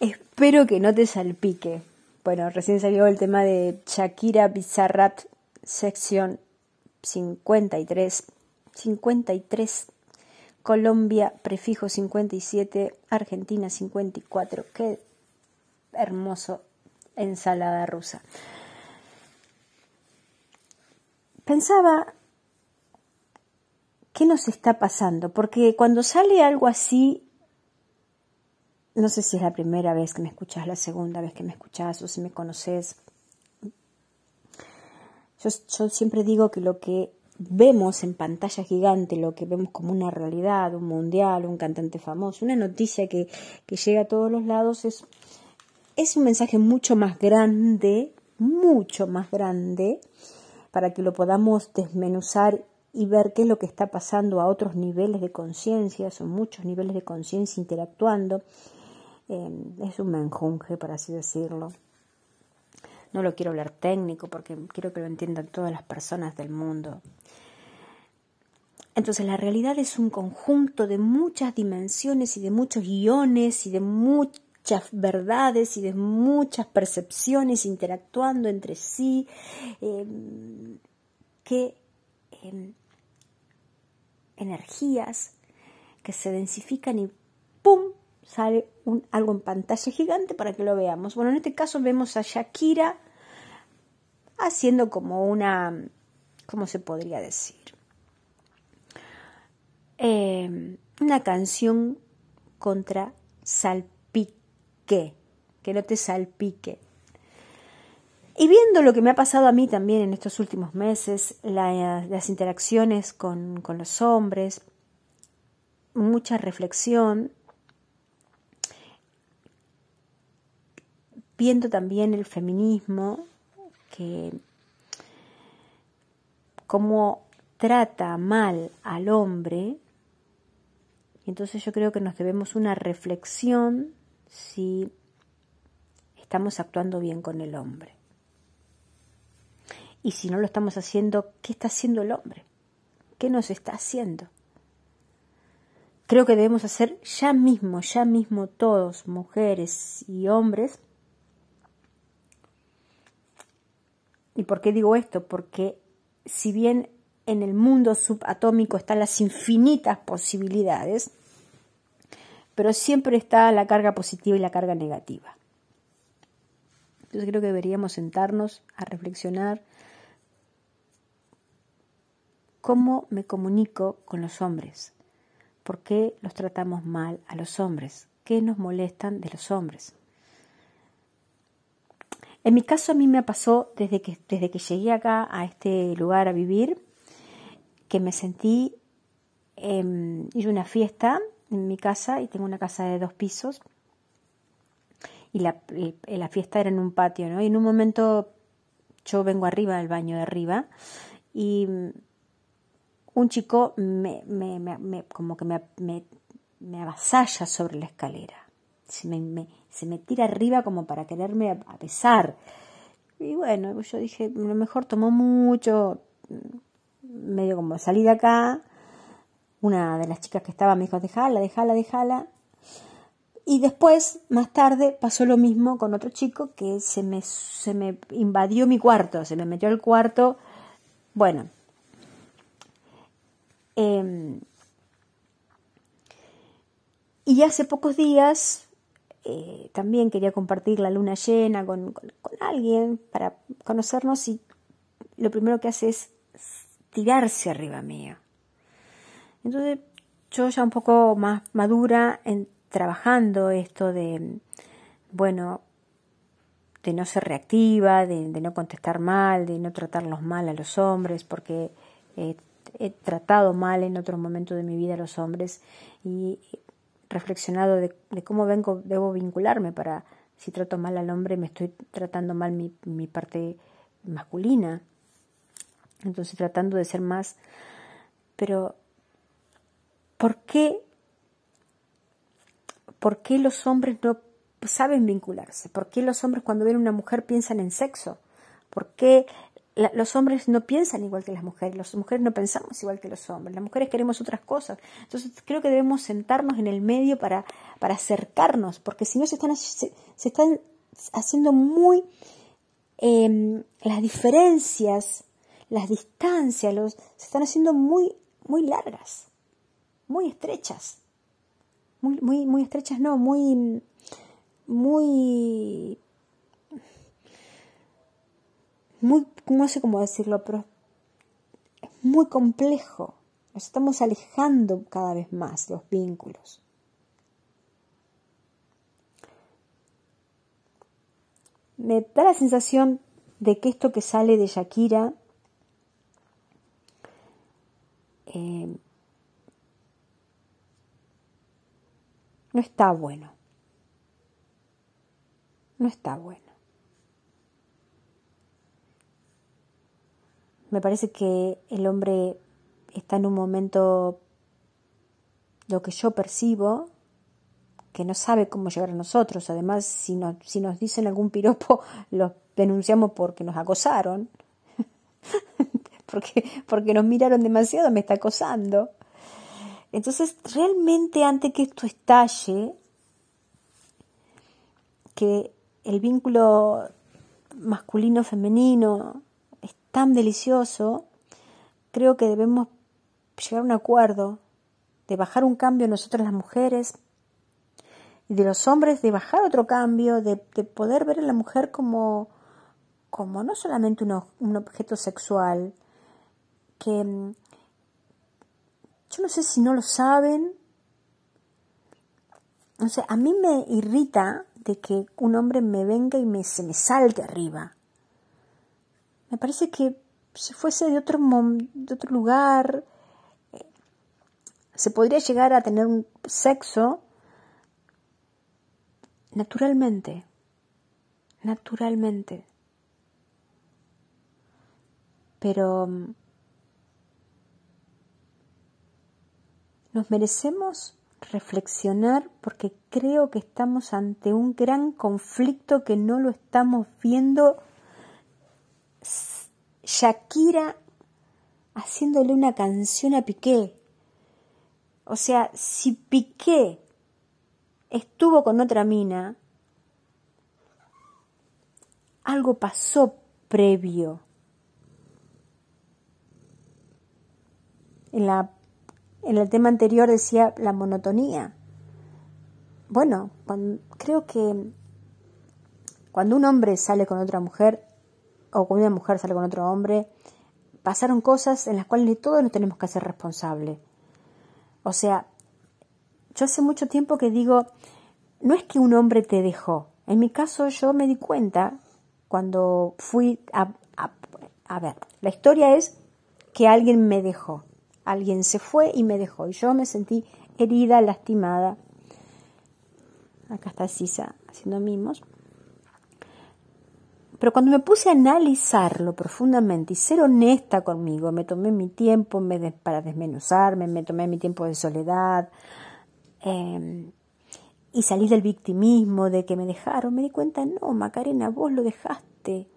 Espero que no te salpique. Bueno, recién salió el tema de Shakira Bizarrat, sección 53. 53. Colombia, prefijo 57. Argentina, 54. Qué hermoso ensalada rusa. Pensaba, ¿qué nos está pasando? Porque cuando sale algo así, no sé si es la primera vez que me escuchas, la segunda vez que me escuchas o si me conoces. Yo, siempre digo que lo que vemos en pantalla gigante, lo que vemos como una realidad, un mundial, un cantante famoso, una noticia que, que llega a todos los lados, es, es un mensaje mucho más grande, mucho más grande, para que lo podamos desmenuzar y ver qué es lo que está pasando a otros niveles de conciencia, son muchos niveles de conciencia interactuando Em, es un menjunje, por así decirlo. No lo quiero hablar técnico porque quiero que lo entiendan todas las personas del mundo. Entonces la realidad es un conjunto de muchas dimensiones y de muchos guiones y de muchas verdades y de muchas percepciones interactuando entre sí em, que em, energías que se densifican y ¡pum! Sale algo en pantalla gigante para que lo veamos. Bueno, en este caso vemos a Shakira haciendo como una, ¿cómo se podría decir? Em, una canción contra salpique, que no te salpique. Y viendo lo que me ha pasado a mí también en estos últimos meses, las interacciones con, con los hombres, mucha reflexión, viendo también el feminismo, que cómo trata mal al hombre, entonces yo creo que nos debemos una reflexión si estamos actuando bien con el hombre. Y si no lo estamos haciendo, ¿qué está haciendo el hombre? ¿Qué nos está haciendo? Creo que debemos hacer ya mismo, ya mismo todos, mujeres y hombres, ¿Y por qué digo esto? Porque si bien en el mundo subatómico están las infinitas posibilidades, pero siempre está la carga positiva y la carga negativa. Entonces creo que deberíamos sentarnos a reflexionar cómo me comunico con los hombres, por qué los tratamos mal a los hombres, qué nos molestan de los hombres. En mi caso a mí me pasó desde que, desde que llegué acá a este lugar a vivir, que me sentí, eh, una fiesta en mi casa y tengo una casa de dos pisos y la, la fiesta era en un patio, ¿no? Y en un momento yo vengo arriba del baño de arriba y un chico me, me, me, como que me, avasalla sobre la escalera. Me, se me tira arriba como para quererme a pesar. Y bueno, yo dije, a lo mejor tomó mucho, medio como salí de acá. Una de las chicas que estaba me dijo, déjala, déjala, déjala. Y después, más tarde, pasó lo mismo con otro chico que se me, se me invadió mi cuarto, se me metió al cuarto. Bueno. Em, y hace pocos días eh, también quería compartir la luna llena con, alguien para conocernos y lo primero que hace es tirarse arriba mío. Entonces yo ya un poco más madura en trabajando esto de, bueno, de no ser reactiva, de, no contestar mal, de no tratarlos mal a los hombres, porque he tratado mal en otros momentos de mi vida a los hombres y reflexionado de, cómo vengo, debo vincularme para, si trato mal al hombre, me estoy tratando mal mi, parte masculina. Entonces tratando de ser más... Pero, ¿por qué, ¿por qué los hombres no saben vincularse? ¿Por qué los hombres cuando ven a una mujer piensan en sexo? ¿Por qué los hombres no piensan igual que las mujeres, las mujeres no pensamos igual que los hombres, las mujeres queremos otras cosas. Entonces creo que debemos sentarnos en el medio para, para acercarnos, porque si no se están, se, están haciendo muy em, las diferencias, las distancias, los, se están haciendo muy, muy largas, muy estrechas. Muy, muy, muy estrechas, no, muy, muy muy, no sé cómo decirlo, pero es muy complejo. Nos estamos alejando cada vez más los vínculos. Me da la sensación de que esto que sale de Shakira eh, no está bueno. No está bueno. Me parece que el hombre está en un momento, lo que yo percibo, que no sabe cómo llegar a nosotros. Además, si, si nos dicen algún piropo, los denunciamos porque nos acosaron. porque, porque nos miraron demasiado, me está acosando. Entonces, realmente antes que esto estalle, que el vínculo masculino-femenino tan delicioso, creo que debemos llegar a un acuerdo de bajar un cambio nosotras las mujeres y de los hombres de bajar otro cambio, de, poder ver a la mujer como, como no solamente un, objeto sexual, que mm, yo no sé si no lo saben, no sé, a mí me irrita de que un hombre me venga y me, se me salte arriba. Me parece que si fuese de otro, de otro lugar, eh, se podría llegar a tener un sexo naturalmente, naturalmente. Pero mm, nos merecemos reflexionar porque creo que estamos ante un gran conflicto que no lo estamos viendo Shakira haciéndole una canción a Piqué. O sea, si Piqué estuvo con otra mina, algo pasó previo. En, la, en el tema anterior decía la monotonía. Bueno, creo que cuando un hombre sale con otra mujer, o cuando una mujer sale con otro hombre, pasaron cosas en las cuales todos nos tenemos que hacer responsables. O sea, yo hace mucho tiempo que digo, no es que un hombre te dejó. En mi caso yo me di cuenta cuando fui a, a, a ver, la historia es que alguien me dejó. Alguien se fue y me dejó. Y yo me sentí herida, lastimada. Acá está Sisa haciendo mimos. Pero cuando me puse a analizarlo profundamente y ser honesta conmigo, me tomé mi tiempo para desmenuzarme, me tomé mi tiempo de soledad em, y salí del victimismo de que me dejaron, me di cuenta, no, Macarena, vos lo dejaste.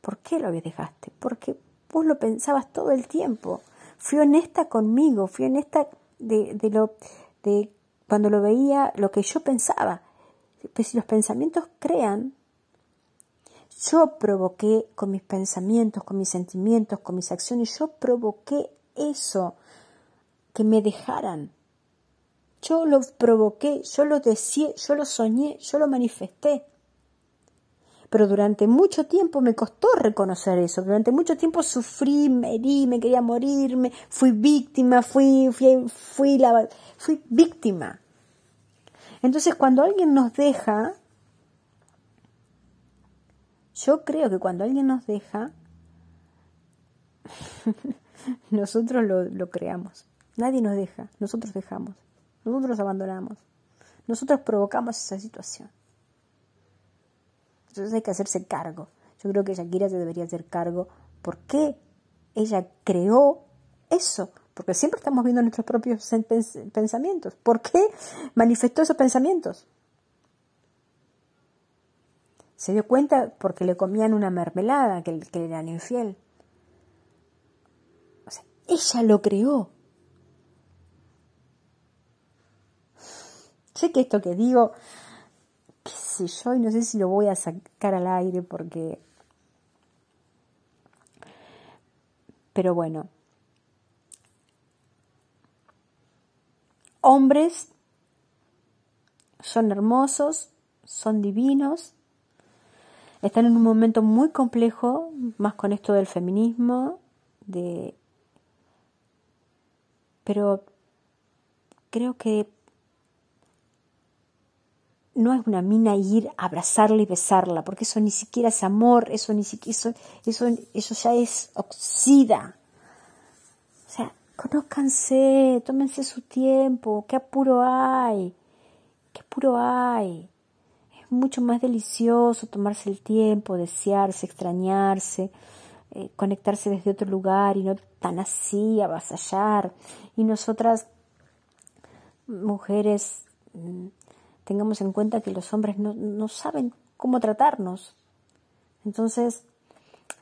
¿Por qué lo dejaste? Porque vos lo pensabas todo el tiempo. Fui honesta conmigo, fui honesta de, de lo de cuando lo veía, lo que yo pensaba. Pues si los pensamientos crean, yo provoqué con mis pensamientos, con mis sentimientos, con mis acciones, yo provoqué eso, que me dejaran. Yo lo provoqué, yo lo decía, yo lo soñé, yo lo manifesté. Pero durante mucho tiempo me costó reconocer eso. Durante mucho tiempo sufrí, me herí, me quería morirme, fui víctima, fui, fui, fui víctima. Entonces cuando alguien nos deja, yo creo que cuando alguien nos deja, nosotros lo, creamos. Nadie nos deja, nosotros dejamos, nosotros abandonamos, nosotros provocamos esa situación. Entonces hay que hacerse cargo. Yo creo que Shakira se debería hacer cargo. ¿Por qué ella creó eso? Porque siempre estamos viendo nuestros propios pensamientos. ¿Por qué manifestó esos pensamientos? Se dio cuenta porque le comían una mermelada que, que eran infiel. O sea, ella lo creó. Sé que esto que digo, qué sé yo, y no sé si lo voy a sacar al aire porque... Pero bueno, hombres son hermosos, son divinos, están en un momento muy complejo, más con esto del feminismo, de pero creo que no es una mina ir a abrazarla y besarla, porque eso ni siquiera es amor, eso ni siquiera eso, eso, eso ya es oxida. O sea, conózcanse, tómense su tiempo, qué apuro hay, qué apuro hay. Mucho más delicioso tomarse el tiempo, desearse, extrañarse, eh, conectarse desde otro lugar y no tan así, avasallar. Y nosotras, mujeres, mm, tengamos en cuenta que los hombres no, saben cómo tratarnos. Entonces,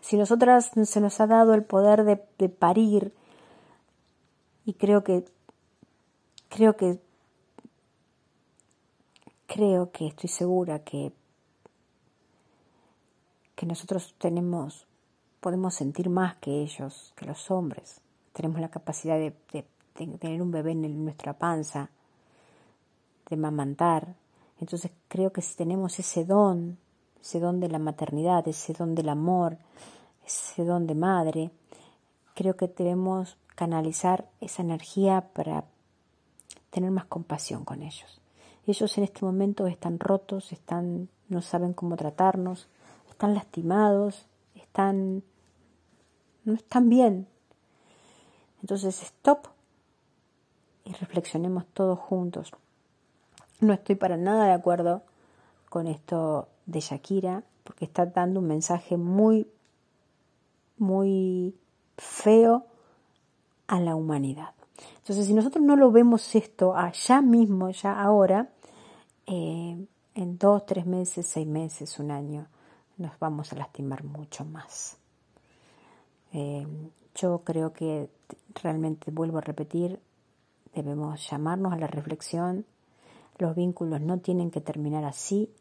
si nosotras se nos ha dado el poder de, de parir, y creo que, creo que, creo que estoy segura que, que nosotros tenemos, podemos sentir más que ellos, que los hombres. Tenemos la capacidad de, de tener un bebé en nuestra panza, de mamantar. Entonces creo que si tenemos ese don, ese don de la maternidad, ese don del amor, ese don de madre, creo que debemos canalizar esa energía para tener más compasión con ellos. Ellos en este momento están rotos, están, no saben cómo tratarnos, están lastimados, están, no están bien. Entonces, stop y reflexionemos todos juntos. No estoy para nada de acuerdo con esto de Shakira, porque está dando un mensaje muy, muy feo a la humanidad. Entonces, si nosotros no lo vemos esto allá mismo, ya ahora, eh, en dos, tres meses, seis meses, un año, nos vamos a lastimar mucho más. Eh, yo creo que realmente, vuelvo a repetir, debemos llamarnos a la reflexión, los vínculos no tienen que terminar así.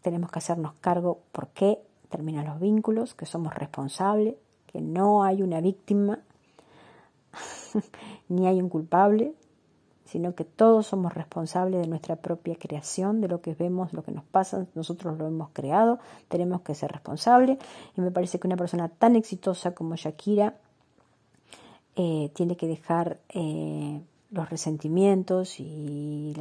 Tenemos que hacernos cargo por qué terminan los vínculos, que somos responsables, que no hay una víctima, ni hay un culpable, sino que todos somos responsables de nuestra propia creación, de lo que vemos, lo que nos pasa, nosotros lo hemos creado, tenemos que ser responsables. Y me parece que una persona tan exitosa como Shakira eh, tiene que dejar eh, los resentimientos y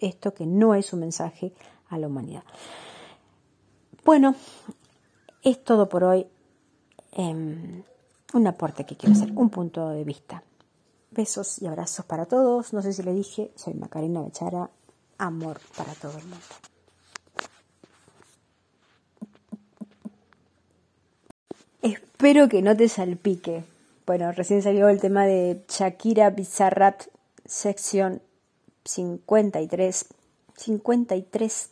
esto, que no es un mensaje a la humanidad. Bueno, es todo por hoy. Em, un aporte que quiero hacer, un punto de vista. Besos y abrazos para todos. No sé si le dije, soy Macarena Bechara. Amor para todo el mundo. Espero que no te salpique. Bueno, recién salió el tema de Shakira Bizarrat, sección 53. 53.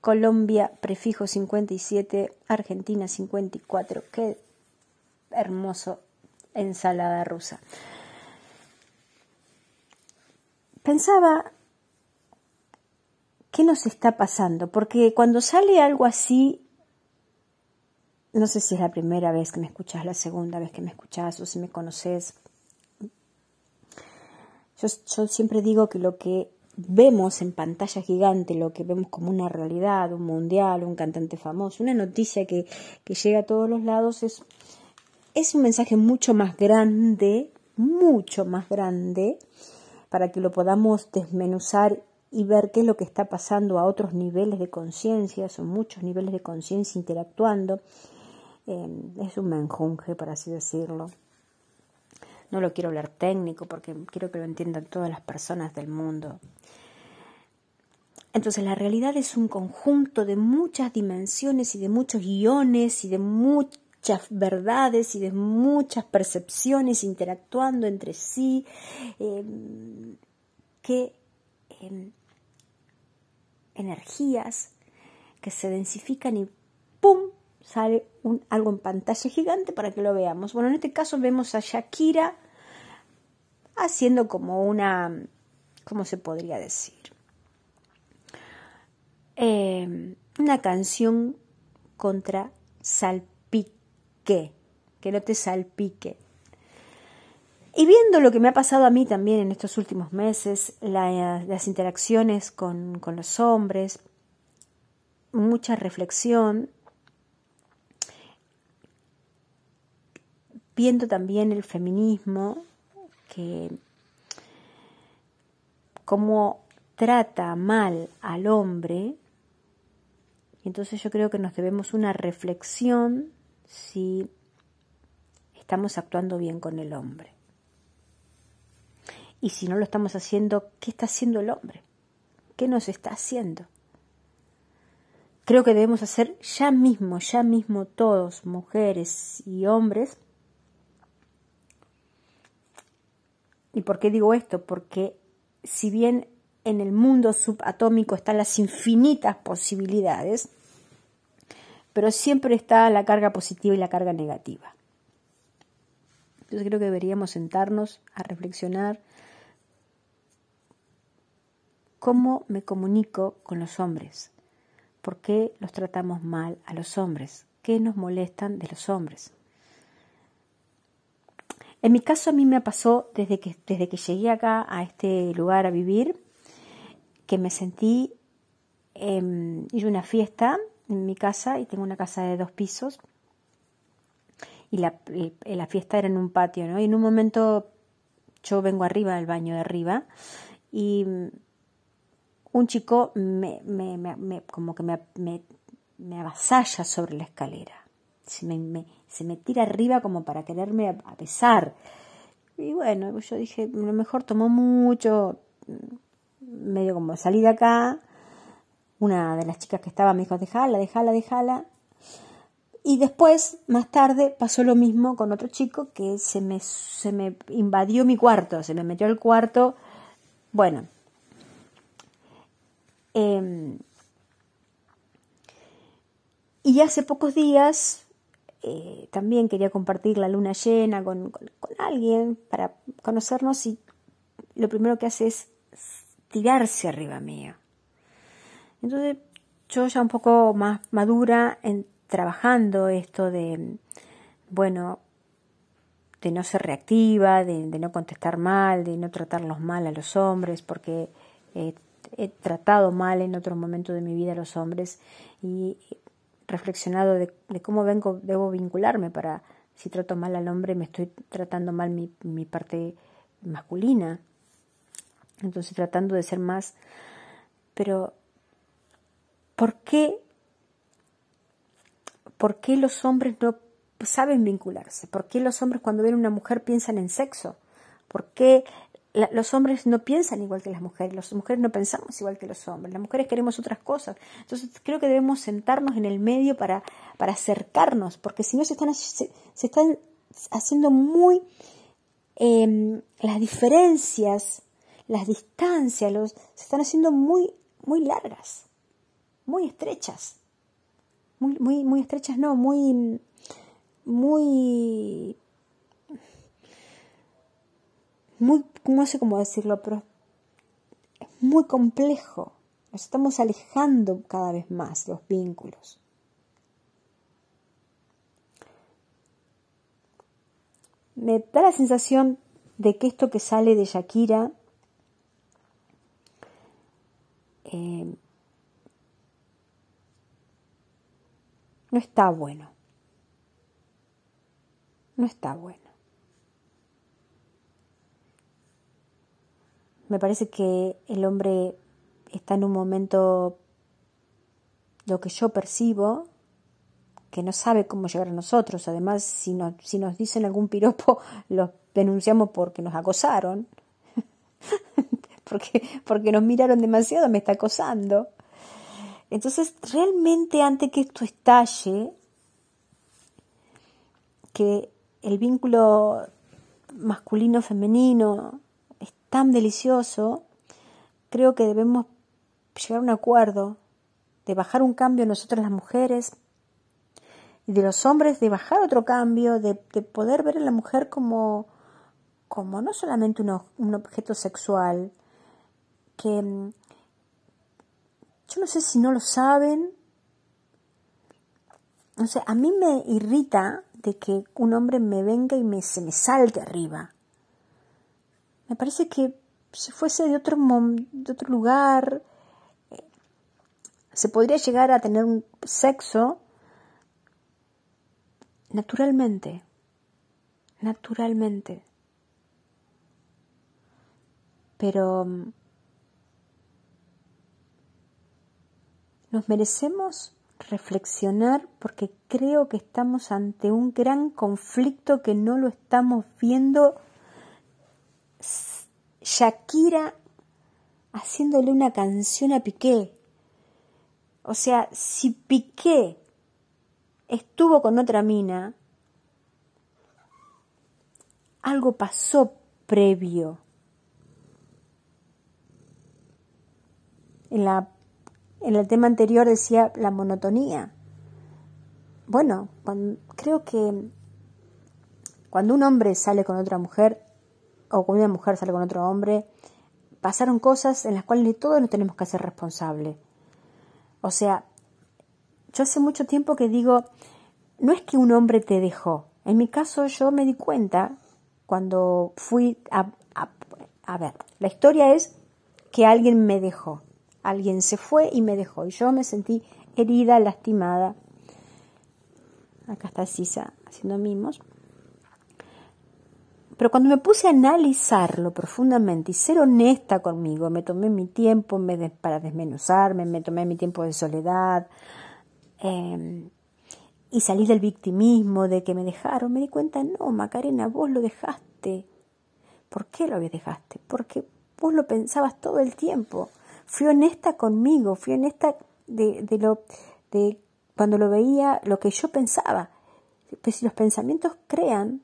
Colombia, prefijo 57. Argentina, 54. Qué hermoso ensalada rusa. Pensaba, ¿qué nos está pasando? Porque cuando sale algo así, no sé si es la primera vez que me escuchas, la segunda vez que me escuchas o si me conoces. Yo, siempre digo que lo que vemos en pantalla gigante, lo que vemos como una realidad, un mundial, un cantante famoso, una noticia que, que llega a todos los lados, es, es un mensaje mucho más grande, mucho más grande, para que lo podamos desmenuzar y ver qué es lo que está pasando a otros niveles de conciencia, son muchos niveles de conciencia interactuando Em, es un menjunje, por así decirlo. No lo quiero hablar técnico porque quiero que lo entiendan todas las personas del mundo. Entonces la realidad es un conjunto de muchas dimensiones y de muchos guiones y de muchas verdades y de muchas percepciones interactuando entre sí em, que em, energías que se densifican y ¡pum! sale un, algo en pantalla gigante para que lo veamos. Bueno, en este caso vemos a Shakira haciendo como una, ¿cómo se podría decir? Eh, una canción contra que no te salpique. Y viendo lo que me ha pasado a mí también en estos últimos meses, las interacciones con, con los hombres, mucha reflexión, viendo también el feminismo, que cómo trata mal al hombre, entonces yo creo que nos debemos una reflexión si estamos actuando bien con el hombre. Y si no lo estamos haciendo, ¿qué está haciendo el hombre? ¿Qué nos está haciendo? Creo que debemos hacer ya mismo, ya mismo todos, mujeres y hombres. ¿Y por qué digo esto? Porque si bien en el mundo subatómico están las infinitas posibilidades, pero siempre está la carga positiva y la carga negativa. Entonces creo que deberíamos sentarnos a reflexionar ¿Cómo me comunico con los hombres? ¿Por qué los tratamos mal a los hombres? ¿Qué nos molestan de los hombres? En mi caso a mí me pasó desde que, desde que llegué acá a este lugar a vivir, que me sentí, eh, una fiesta en mi casa y tengo una casa de dos pisos y la, la fiesta era en un patio, ¿no? Y en un momento yo vengo arriba del baño de arriba y un chico me, me, me, como que me, avasalla sobre la escalera. Se me, se me tira arriba como para quererme a. Y bueno, yo dije, a lo mejor tomó mucho, medio como salí de acá. Una de las chicas que estaba me dijo, déjala, déjala, déjala. Y después, más tarde, pasó lo mismo con otro chico que se me, se me invadió mi cuarto, se me metió al cuarto. Bueno, Em, y hace pocos días eh, también quería compartir la luna llena con, alguien para conocernos y lo primero que hace es tirarse arriba mío. Entonces yo ya un poco más madura en trabajando esto de, bueno, de no ser reactiva, de, no contestar mal, de no tratarlos mal a los hombres, porque eh, he tratado mal en otros momentos de mi vida a los hombres y reflexionado de, cómo vengo, debo vincularme para, si trato mal al hombre, me estoy tratando mal mi parte masculina. Entonces tratando de ser más, pero ¿por qué, ¿por qué los hombres no saben vincularse? ¿Por qué los hombres cuando ven a una mujer piensan en sexo? ¿Por qué los hombres no piensan igual que las mujeres, las mujeres no pensamos igual que los hombres, las mujeres queremos otras cosas. Entonces creo que debemos sentarnos en el medio para, para acercarnos, porque si no se están, se, están haciendo muy em, las diferencias, las distancias, los, se están haciendo muy, muy largas, muy estrechas. Muy, muy, muy estrechas, no, muy, muy muy, no sé cómo decirlo, pero es muy complejo. Nos estamos alejando cada vez más los vínculos. Me da la sensación de que esto que sale de Shakira eh, no está bueno. No está bueno. Me parece que el hombre está en un momento, lo que yo percibo, que no sabe cómo llegar a nosotros. Además, si nos, si nos dicen algún piropo, los denunciamos porque nos acosaron. porque, porque nos miraron demasiado, me está acosando. Entonces, realmente antes que esto estalle, que el vínculo masculino-femenino tan delicioso, creo que debemos llegar a un acuerdo, de bajar un cambio nosotras las mujeres y de los hombres de bajar otro cambio, de, poder ver a la mujer como, como no solamente un, objeto sexual, que yo no sé si no lo saben, o sea, a mí me irrita de que un hombre me venga y me, se me salte arriba. Me parece que si fuese de otro, de otro lugar, eh, se podría llegar a tener un sexo naturalmente, naturalmente. Pero nos merecemos reflexionar porque creo que estamos ante un gran conflicto que no lo estamos viendo. Shakira haciéndole una canción a Piqué. O sea, si Piqué estuvo con otra mina, algo pasó previo. En, la, en el tema anterior decía la monotonía. Bueno, creo que cuando un hombre sale con otra mujer o cuando una mujer sale con otro hombre, pasaron cosas en las cuales todos nos tenemos que hacer responsables. O sea, yo hace mucho tiempo que digo, no es que un hombre te dejó. En mi caso yo me di cuenta cuando fui a, a, ver, la historia es que alguien me dejó. Alguien se fue y me dejó. Y yo me sentí herida, lastimada. Acá está Sisa haciendo mimos. Pero cuando me puse a analizarlo profundamente y ser honesta conmigo, me tomé mi tiempo para desmenuzarme, me tomé mi tiempo de soledad, Em, y salí del victimismo de que me dejaron, me di cuenta, no, Macarena, vos lo dejaste. ¿Por qué lo dejaste? Porque vos lo pensabas todo el tiempo. Fui honesta conmigo, fui honesta de, de lo de cuando lo veía, lo que yo pensaba. Pues si los pensamientos crean,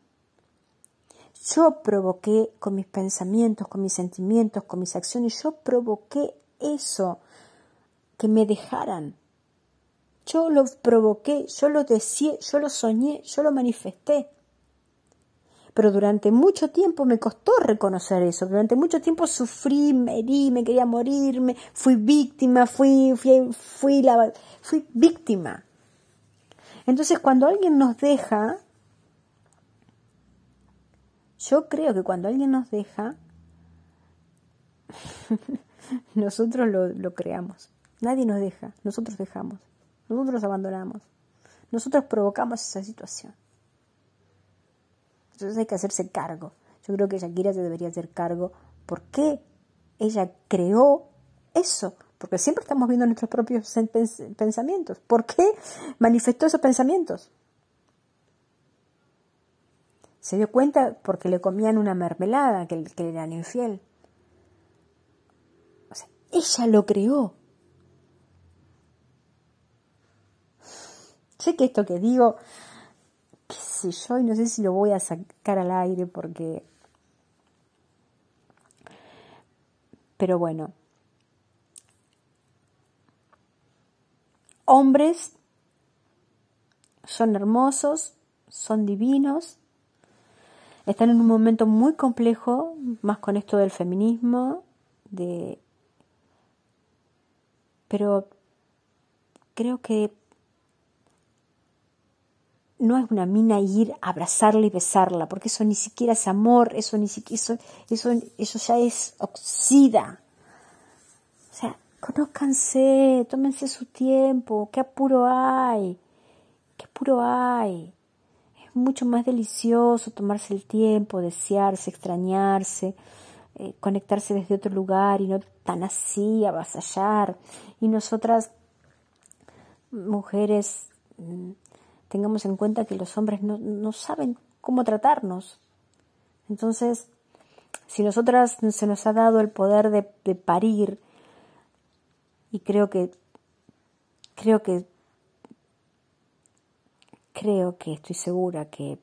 yo provoqué con mis pensamientos, con mis sentimientos, con mis acciones, yo provoqué eso, que me dejaran. Yo lo provoqué, yo lo deseé, yo lo soñé, yo lo manifesté. Pero durante mucho tiempo me costó reconocer eso. Durante mucho tiempo sufrí, me herí, me quería morirme, fui víctima, fui, fui, fui, la, fui víctima. Entonces cuando alguien nos deja, yo creo que cuando alguien nos deja, nosotros lo, lo creamos. Nadie nos deja, nosotros dejamos. Nosotros abandonamos. Nosotros provocamos esa situación. Entonces hay que hacerse cargo. Yo creo que Shakira se debería hacer cargo. ¿Por qué ella creó eso? Porque siempre estamos viendo nuestros propios pensamientos. ¿Por qué manifestó esos pensamientos? Se dio cuenta porque le comían una mermelada, que, que eran infiel. O sea, ella lo creó. Sé que esto que digo, qué sé yo, y no sé si lo voy a sacar al aire porque... Pero bueno, hombres son hermosos, son divinos, están en un momento muy complejo, más con esto del feminismo, de pero creo que no es una mina ir a abrazarla y besarla, porque eso ni siquiera es amor, eso ni siquiera, eso, eso, eso ya es oxida. O sea, conózcanse, tómense su tiempo, qué apuro hay, qué apuro hay. Es mucho más delicioso tomarse el tiempo, desearse, extrañarse, eh, conectarse desde otro lugar y no tan así, avasallar. Y nosotras, mujeres, mm, tengamos en cuenta que los hombres no, saben cómo tratarnos. Entonces, si nosotras se nos ha dado el poder de, de parir, y creo que, creo que, creo que estoy segura que,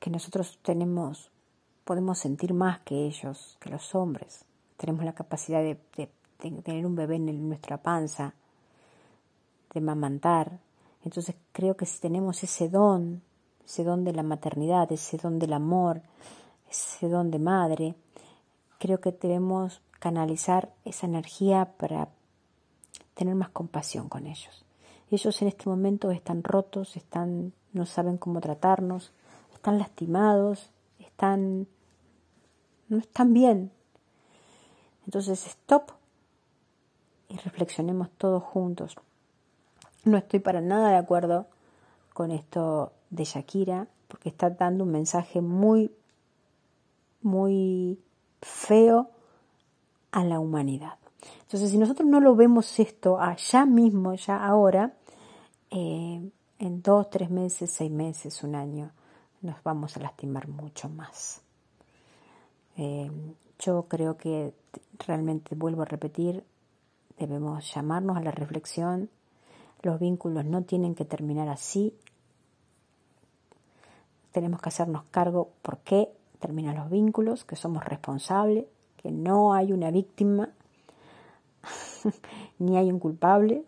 que nosotros tenemos, podemos sentir más que ellos, que los hombres. tenemos la capacidad de, tener un bebé en nuestra panza, de mamantar. Entonces creo que si tenemos ese don, ese don de la maternidad, ese don del amor, ese don de madre, creo que debemos canalizar esa energía para tener más compasión con ellos. Ellos en este momento están rotos, están, no saben cómo tratarnos, están lastimados, están, no están bien. Entonces, stop y reflexionemos todos juntos. No estoy para nada de acuerdo con esto de Shakira, porque está dando un mensaje muy, muy feo a la humanidad. Entonces, si nosotros no lo vemos esto allá mismo, ya ahora, eh, en dos, tres meses, seis meses, un año, nos vamos a lastimar mucho más. Eh, yo creo que realmente, vuelvo a repetir, debemos llamarnos a la reflexión. Los vínculos no tienen que terminar así. Tenemos que hacernos cargo por qué terminan los vínculos, que somos responsables, que no hay una víctima ni hay un culpable,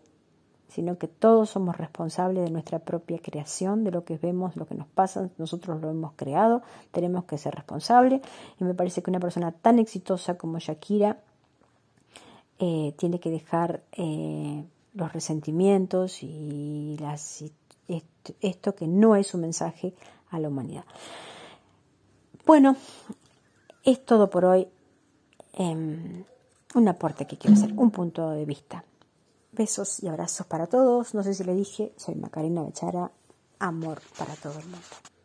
sino que todos somos responsables de nuestra propia creación, de lo que vemos, lo que nos pasa, nosotros lo hemos creado, tenemos que ser responsables. Y me parece que una persona tan exitosa como Shakira eh, tiene que dejar eh, los resentimientos y las, esto, que no es un mensaje a la humanidad. Bueno, es todo por hoy. Em, un aporte que quiero hacer, un punto de vista. Besos y abrazos para todos. No sé si le dije, soy Macarena Bechara. Amor para todo el mundo.